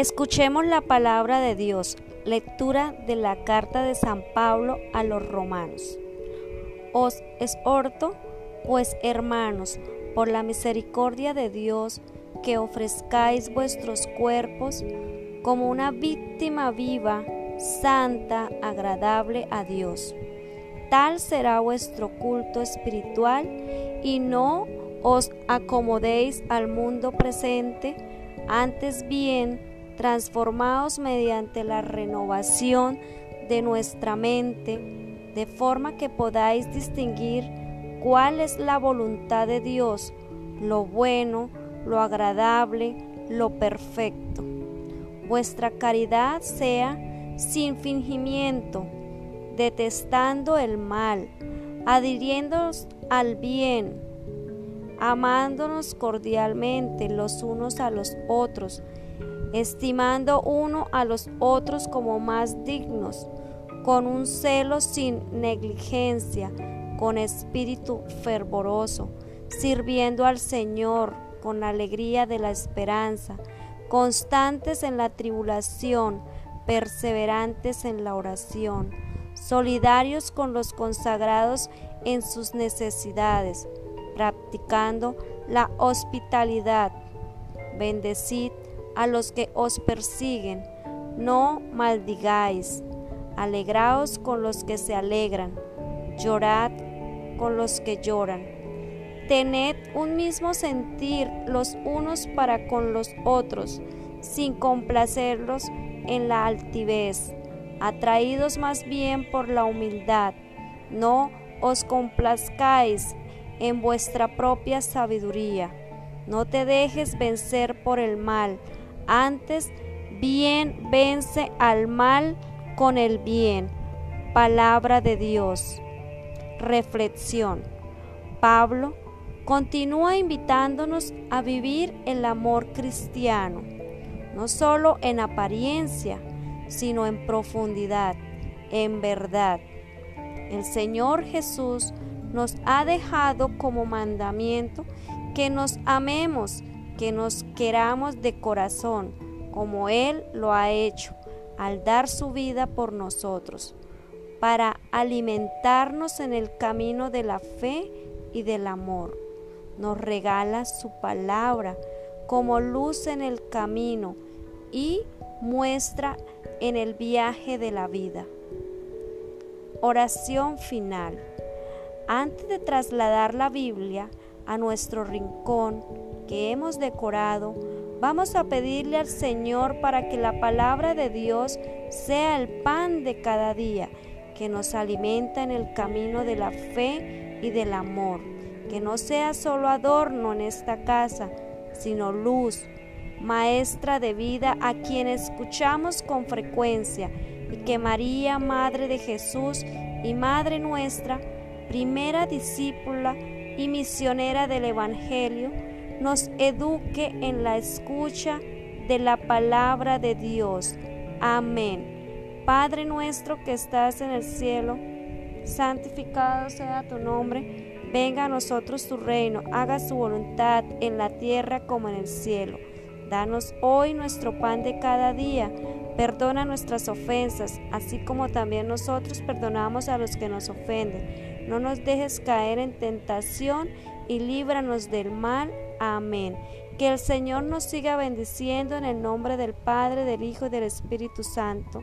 Escuchemos la palabra de Dios, lectura de la carta de San Pablo a los romanos. Os exhorto, pues hermanos, por la misericordia de Dios, que ofrezcáis vuestros cuerpos como una víctima viva, santa, agradable a Dios. Tal será vuestro culto espiritual y no os acomodéis al mundo presente, antes bien transformaos mediante la renovación de nuestra mente, de forma que podáis distinguir cuál es la voluntad de Dios, lo bueno, lo agradable, lo perfecto. Vuestra caridad sea sin fingimiento, detestando el mal, adhiriéndonos al bien, amándonos cordialmente los unos a los otros, estimando uno a los otros como más dignos, con un celo sin negligencia, con espíritu fervoroso, sirviendo al Señor con la alegría de la esperanza, constantes en la tribulación, perseverantes en la oración, solidarios con los consagrados en sus necesidades, practicando la hospitalidad. Bendecid a los que os persiguen, no maldigáis, alegraos con los que se alegran, llorad con los que lloran. Tened un mismo sentir los unos para con los otros, sin complacerlos en la altivez, atraídos más bien por la humildad. No os complazcáis en vuestra propia sabiduría. No te dejes vencer por el mal, antes, bien vence al mal con el bien. Palabra de Dios. Reflexión. Pablo continúa invitándonos a vivir el amor cristiano, no solo en apariencia, sino en profundidad, en verdad. El Señor Jesús nos ha dejado como mandamiento que nos amemos que nos queramos de corazón, como Él lo ha hecho al dar su vida por nosotros, para alimentarnos en el camino de la fe y del amor. Nos regala su palabra como luz en el camino y muestra en el viaje de la vida. Oración final. Antes de trasladar la Biblia a nuestro rincón, que hemos decorado, vamos a pedirle al Señor para que la palabra de Dios sea el pan de cada día, que nos alimenta en el camino de la fe y del amor, que no sea solo adorno en esta casa, sino luz, maestra de vida a quien escuchamos con frecuencia, y que María, Madre de Jesús y Madre nuestra, primera discípula y misionera del Evangelio, nos eduque en la escucha de la palabra de Dios. Amén. Padre nuestro que estás en el cielo, santificado sea tu nombre. Venga a nosotros tu reino, haga su voluntad en la tierra como en el cielo. Danos hoy nuestro pan de cada día. Perdona nuestras ofensas, así como también nosotros perdonamos a los que nos ofenden. No nos dejes caer en tentación y líbranos del mal. Amén. Que el Señor nos siga bendiciendo en el nombre del Padre, del Hijo y del Espíritu Santo.